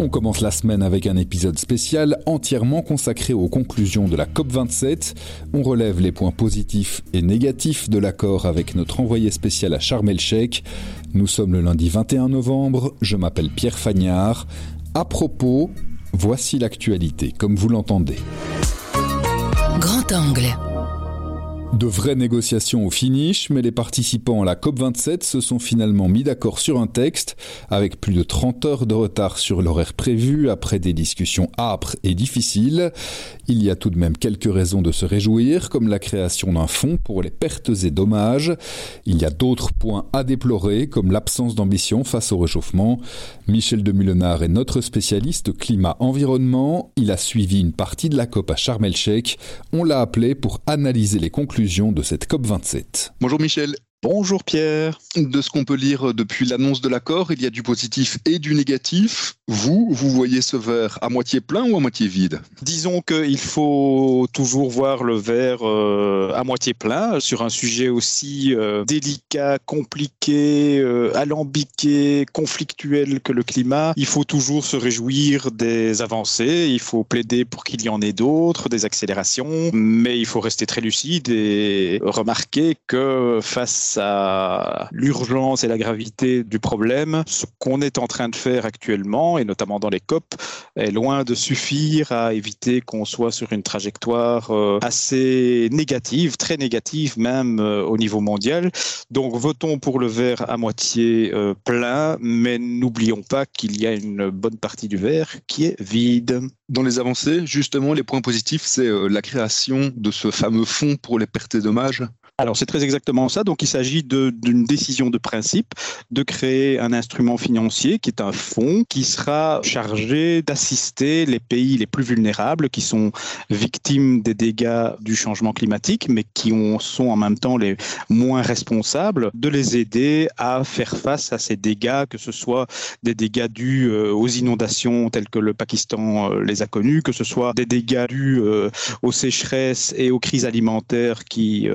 On commence la semaine avec un épisode spécial entièrement consacré aux conclusions de la COP27. On relève les points positifs et négatifs de l'accord avec notre envoyé spécial à Sharm el-Sheikh. Nous sommes le lundi 21 novembre, je m'appelle Pierre Fagnard. À propos, voici l'actualité comme vous l'entendez. Grand angle. De vraies négociations au finish, mais les participants à la COP27 se sont finalement mis d'accord sur un texte, avec plus de 30 heures de retard sur l'horaire prévu après des discussions âpres et difficiles. Il y a tout de même quelques raisons de se réjouir, comme la création d'un fonds pour les pertes et dommages. Il y a d'autres points à déplorer, comme l'absence d'ambition face au réchauffement. Michel de Mulenard est notre spécialiste climat-environnement. Il a suivi une partie de la COP à Sharm el-Sheikh. On l'a appelé pour analyser les conclusions de cette COP27. Bonjour Michel. Bonjour Pierre. De ce qu'on peut lire depuis l'annonce de l'accord, il y a du positif et du négatif. Vous, vous voyez ce verre à moitié plein ou à moitié vide? Disons qu'il faut toujours voir le verre euh, à moitié plein sur un sujet aussi euh, délicat, compliqué, euh, alambiqué, conflictuel que le climat. Il faut toujours se réjouir des avancées, il faut plaider pour qu'il y en ait d'autres, des accélérations, mais il faut rester très lucide et remarquer que face à l'urgence et la gravité du problème, ce qu'on est en train de faire actuellement, et notamment dans les COP, est loin de suffire à éviter qu'on soit sur une trajectoire euh, assez négative, très négative même euh, au niveau mondial. Donc votons pour le verre à moitié euh, plein, mais n'oublions pas qu'il y a une bonne partie du verre qui est vide. Dans les avancées, justement, les points positifs, c'est la création de ce fameux fonds pour les pertes et dommages alors c'est très exactement ça. Donc il s'agit d'une décision de principe de créer un instrument financier qui est un fonds qui sera chargé d'assister les pays les plus vulnérables qui sont victimes des dégâts du changement climatique mais qui ont, sont en même temps les moins responsables, de les aider à faire face à ces dégâts, que ce soit des dégâts dus euh, aux inondations telles que le Pakistan euh, les a connus, que ce soit des dégâts dus euh, aux sécheresses et aux crises alimentaires qui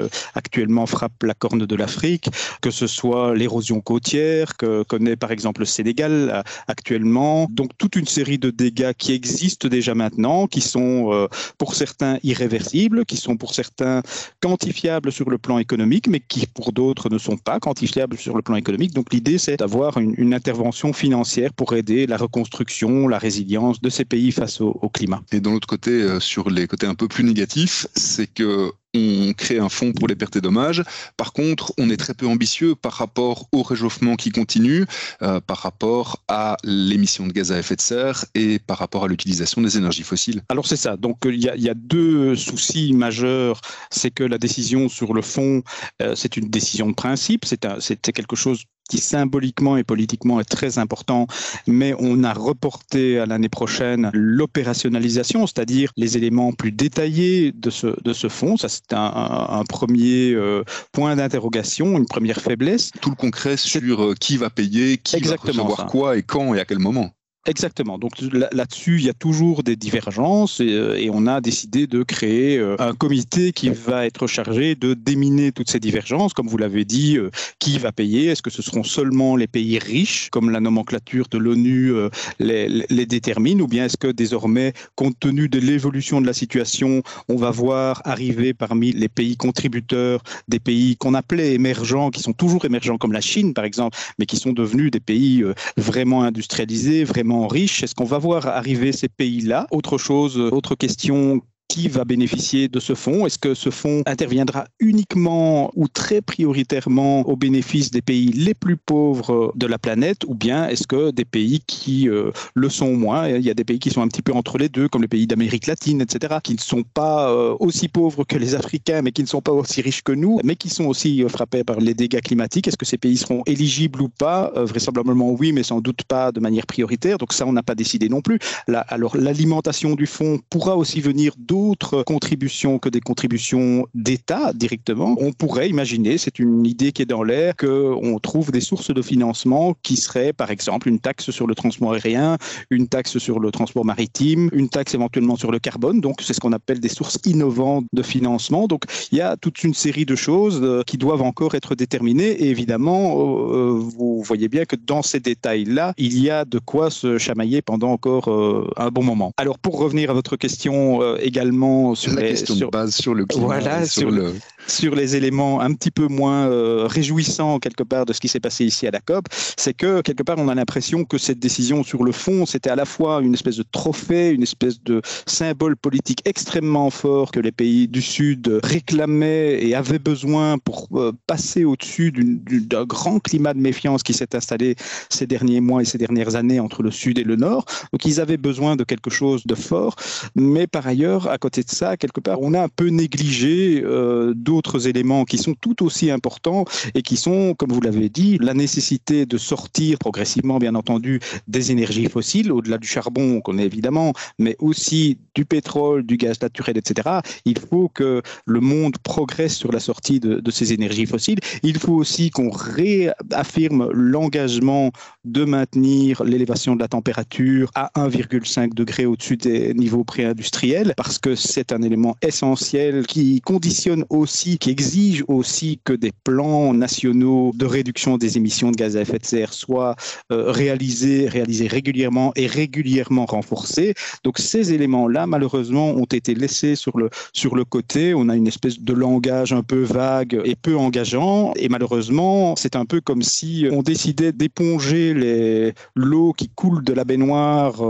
actuellement frappe la corne de l'Afrique, que ce soit l'érosion côtière que connaît par exemple le Sénégal euh, actuellement. Donc toute une série de dégâts qui existent déjà maintenant, qui sont euh, pour certains irréversibles, qui sont pour certains quantifiables sur le plan économique, mais qui pour d'autres ne sont pas quantifiables sur le plan économique. Donc l'idée c'est d'avoir une, intervention financière pour aider la reconstruction, la résilience de ces pays face au, climat. Et de l'autre côté, euh, sur les côtés un peu plus négatifs, c'est que on crée un fonds pour les pertes et dommages. Par contre, on est très peu ambitieux par rapport au réchauffement qui continue, euh, par rapport à l'émission de gaz à effet de serre et par rapport à l'utilisation des énergies fossiles. Alors c'est ça. Donc il y, a, deux soucis majeurs. C'est que la décision sur le fonds, euh, c'est une décision de principe. C'est quelque chose qui symboliquement et politiquement est très important, mais on a reporté à l'année prochaine l'opérationnalisation, c'est-à-dire les éléments plus détaillés de ce, de ce fonds. Ça, c'est un, premier euh, point d'interrogation, une première faiblesse. Tout le concret sur euh, qui va payer, qui Exactement va recevoir quoi et quand et à quel moment. Exactement. Donc là-dessus, il y a toujours des divergences euh, et, on a décidé de créer euh, un comité qui va être chargé de déminer toutes ces divergences. Comme vous l'avez dit, euh, qui va payer? Est-ce que ce seront seulement les pays riches, comme la nomenclature de l'ONU les, détermine, ou bien est-ce que désormais, compte tenu de l'évolution de la situation, on va voir arriver parmi les pays contributeurs des pays qu'on appelait émergents, qui sont toujours émergents, comme la Chine par exemple, mais qui sont devenus des pays vraiment industrialisés, vraiment riche. Est-ce qu'on va voir arriver ces pays-là? Autre chose, autre question qui va bénéficier de ce fonds? Est-ce que ce fonds interviendra uniquement ou très prioritairement au bénéfice des pays les plus pauvres de la planète? Ou bien est-ce que des pays qui euh, le sont moins? Il y a des pays qui sont un petit peu entre les deux, comme les pays d'Amérique latine, etc., qui ne sont pas euh, aussi pauvres que les Africains, mais qui ne sont pas aussi riches que nous, mais qui sont aussi euh, frappés par les dégâts climatiques. Est-ce que ces pays seront éligibles ou pas? Vraisemblablement oui, mais sans doute pas de manière prioritaire. Donc ça, on n'a pas décidé non plus. alors l'alimentation du fonds pourra aussi venir d'autres d'autres contributions que des contributions d'État directement, on pourrait imaginer, c'est une idée qui est dans l'air, qu'on trouve des sources de financement qui seraient par exemple une taxe sur le transport aérien, une taxe sur le transport maritime, une taxe éventuellement sur le carbone. Donc c'est ce qu'on appelle des sources innovantes de financement. Donc il y a toute une série de choses euh, qui doivent encore être déterminées. Et évidemment, euh, euh, vous voyez bien que dans ces détails-là, il y a de quoi se chamailler pendant encore un bon moment. Alors pour revenir à votre question également sur la question de base sur le climat, voilà, sur, le... sur les éléments un petit peu moins réjouissants quelque part de ce qui s'est passé ici à la COP, c'est que quelque part on a l'impression que cette décision sur le fond, c'était à la fois une espèce de trophée, une espèce de symbole politique extrêmement fort que les pays du Sud réclamaient et avaient besoin pour euh, passer au-dessus d'un grand climat de méfiance qui s'est installé ces derniers mois et ces dernières années entre le Sud et le Nord. Donc ils avaient besoin de quelque chose de fort, mais par ailleurs, à côté de ça, quelque part, on a un peu négligé euh, d'autres éléments qui sont tout aussi importants et qui sont, comme vous l'avez dit, la nécessité de sortir progressivement, bien entendu, des énergies fossiles, au-delà du charbon qu'on est évidemment, mais aussi du pétrole, du gaz naturel, etc. Il faut que le monde progresse sur la sortie de, ces énergies fossiles. Il faut aussi qu'on réaffirme l'engagement de maintenir l'élévation de la température à 1,5 degré au-dessus des niveaux pré-industriels, parce que c'est un élément essentiel qui conditionne aussi, qui exige aussi que des plans nationaux de réduction des émissions de gaz à effet de serre soient euh, réalisés, réalisés régulièrement et régulièrement renforcés. Donc ces éléments-là, malheureusement, ont été laissés sur le, sur le côté. On a une espèce de langage un peu vague et peu engageant. Et malheureusement, c'est un peu comme si on décidait d'éponger l'eau qui coule de la baignoire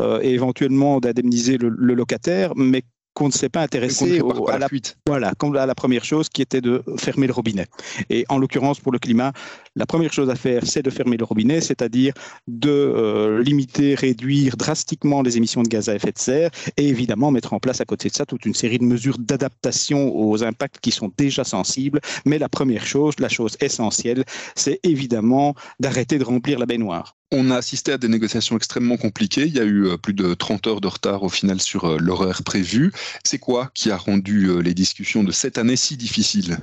euh, et éventuellement d'indemniser le, le, locataire, mais qu'on ne s'est pas intéressé à, la, voilà, à la première chose qui était de fermer le robinet. Et en l'occurrence, pour le climat, la première chose à faire, c'est de fermer le robinet, c'est-à-dire de euh, limiter, réduire drastiquement les émissions de gaz à effet de serre et évidemment mettre en place à côté de ça toute une série de mesures d'adaptation aux impacts qui sont déjà sensibles. Mais la première chose, la chose essentielle, c'est évidemment d'arrêter de remplir la baignoire. On a assisté à des négociations extrêmement compliquées. Il y a eu euh, plus de 30 heures de retard au final sur euh, l'horaire prévu. C'est quoi qui a rendu les discussions de cette année si difficiles?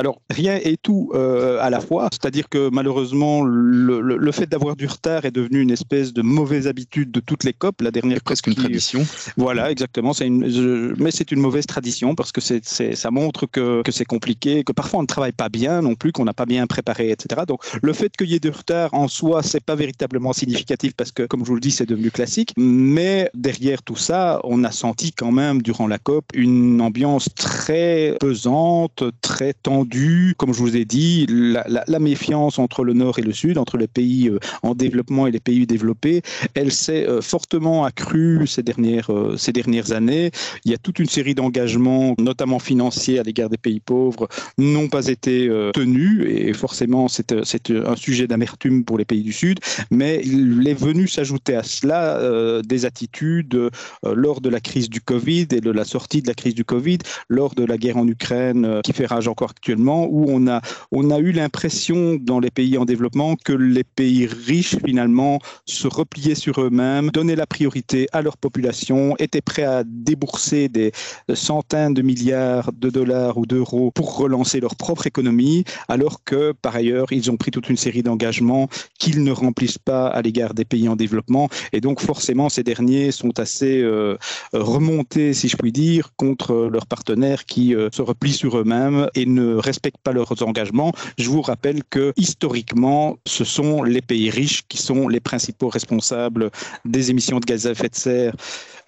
Alors, rien et tout euh, à la fois, c'est-à-dire que malheureusement, le, fait d'avoir du retard est devenu une espèce de mauvaise habitude de toutes les COP. La dernière presque une tradition. Voilà, exactement. C'est une, mais c'est une mauvaise tradition parce que c'est, ça montre que, que c'est compliqué, que parfois on ne travaille pas bien non plus, qu'on n'a pas bien préparé, etc. Donc, le fait qu'il y ait du retard en soi, c'est pas véritablement significatif parce que, comme je vous le dis, c'est devenu classique. Mais derrière tout ça, on a senti quand même durant la COP une ambiance très pesante, très tendue comme je vous ai dit, la, méfiance entre le Nord et le Sud, entre les pays euh, en développement et les pays développés, elle s'est euh, fortement accrue euh, ces dernières années. Il y a toute une série d'engagements, notamment financiers à l'égard des pays pauvres, n'ont pas été tenus. Et forcément c'est un sujet d'amertume pour les pays du Sud, mais il est venu s'ajouter à cela des attitudes lors de la crise du Covid et de la sortie de la crise du Covid, lors de la guerre en Ukraine qui fait rage encore actuellement où on a, on a eu l'impression dans les pays en développement que les pays riches finalement se repliaient sur eux-mêmes, donnaient la priorité à leur population, étaient prêts à débourser des centaines de milliards de dollars ou d'euros pour relancer leur propre économie, alors que par ailleurs ils ont pris toute une série d'engagements qu'ils ne remplissent pas à l'égard des pays en développement. Et donc forcément ces derniers sont assez euh, remontés, si je puis dire, contre leurs partenaires qui euh, se replient sur eux-mêmes et ne respectent pas leurs engagements. Je vous rappelle que historiquement, ce sont les pays riches qui sont les principaux responsables des émissions de gaz à effet de serre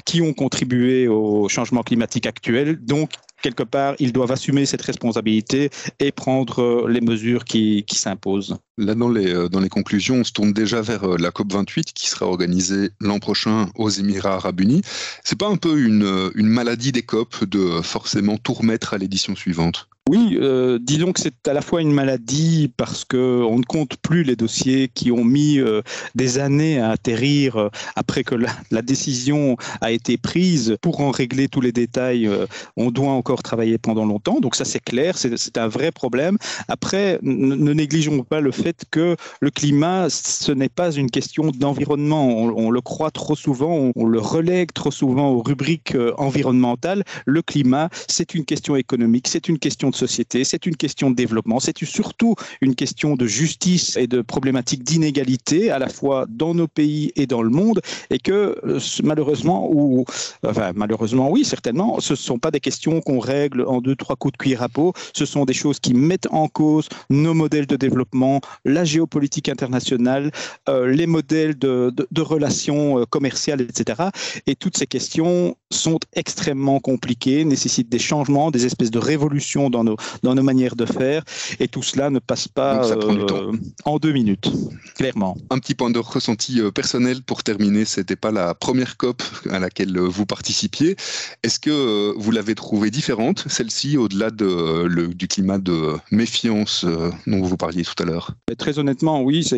qui ont contribué au changement climatique actuel. Donc, quelque part, ils doivent assumer cette responsabilité et prendre les mesures qui, s'imposent. Là, dans les, euh, dans les conclusions, on se tourne déjà vers euh, la COP28 qui sera organisée l'an prochain aux Émirats arabes unis. C'est pas un peu une, euh, une maladie des COP de forcément tout remettre à l'édition suivante? Oui, euh, disons que c'est à la fois une maladie parce que on ne compte plus les dossiers qui ont mis euh, des années à atterrir euh, après que la, décision a été prise. Pour en régler tous les détails, on doit encore travailler pendant longtemps. Donc ça, c'est clair, c'est un vrai problème. Après, ne négligeons pas le fait que le climat, ce n'est pas une question d'environnement. On, le croit trop souvent, on, le relègue trop souvent aux rubriques environnementales. Le climat, c'est une question économique, c'est une question de société, c'est une question de développement, c'est surtout une question de justice et de problématiques d'inégalité, à la fois dans nos pays et dans le monde, et que malheureusement, ou enfin malheureusement oui, certainement, ce ne sont pas des questions qu'on règle en deux, trois coups de cuir à peau, ce sont des choses qui mettent en cause nos modèles de développement, la géopolitique internationale, euh, les modèles de, relations euh, commerciales, etc. Et toutes ces questions sont extrêmement compliquées, nécessitent des changements, des espèces de révolutions dans nos, dans nos manières de faire. Et tout cela ne passe pas euh, en deux minutes, clairement. Un petit point de ressenti personnel pour terminer. C'était pas la première COP à laquelle vous participiez. Est-ce que vous l'avez trouvée différente, celle-ci, au-delà de, du climat de méfiance dont vous parliez tout à l'heure? Très honnêtement, oui.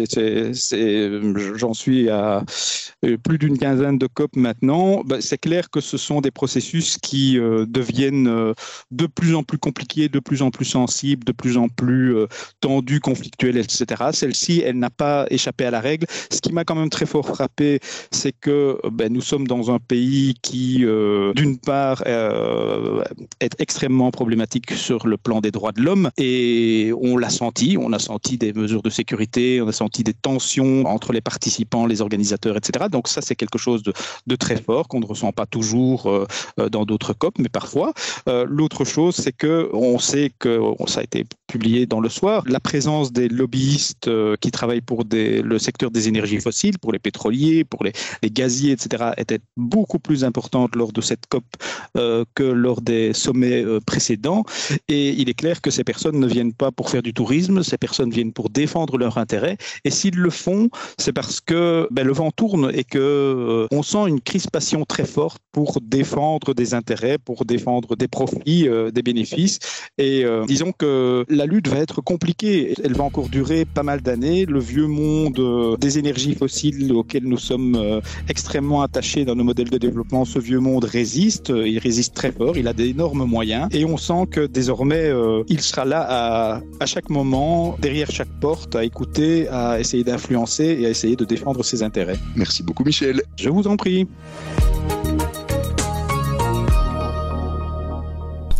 J'en suis à euh, plus d'une quinzaine de COP maintenant. Bah, c'est clair que ce sont des processus qui euh, deviennent euh, de plus en plus compliqués, de plus en plus sensibles, de plus en plus tendus, conflictuels, etc. Celle-ci, elle n'a pas échappé à la règle. Ce qui m'a quand même très fort frappé, c'est que ben, nous sommes dans un pays qui, d'une part, est extrêmement problématique sur le plan des droits de l'homme et on l'a senti, on a senti des mesures de sécurité, on a senti des tensions entre les participants, les organisateurs, etc. Donc ça, c'est quelque chose de, très fort qu'on ne ressent pas toujours euh, euh, dans d'autres COP, mais parfois. Euh, l'autre chose, c'est que sait que ça a été publié dans le soir, la présence des lobbyistes qui travaillent pour le secteur des énergies fossiles, pour les pétroliers, pour les, gaziers, etc., était beaucoup plus importante lors de cette COP que lors des sommets précédents. Et il est clair que ces personnes ne viennent pas pour faire du tourisme, ces personnes viennent pour défendre leurs intérêts. Et s'ils le font, c'est parce que ben, le vent tourne et que euh, on sent une crispation très forte pour défendre des intérêts, pour défendre des profits, euh, des bénéfices. Et euh, disons que la lutte va être compliquée. Elle va encore durer pas mal d'années. Le vieux monde des énergies fossiles auxquelles nous sommes extrêmement attachés dans nos modèles de développement, ce vieux monde résiste. Il résiste très fort. Il a d'énormes moyens. Et on sent que désormais, il sera là à, à chaque moment, derrière chaque porte, à écouter, à essayer d'influencer et à essayer de défendre ses intérêts. Merci beaucoup Michel. Je vous en prie.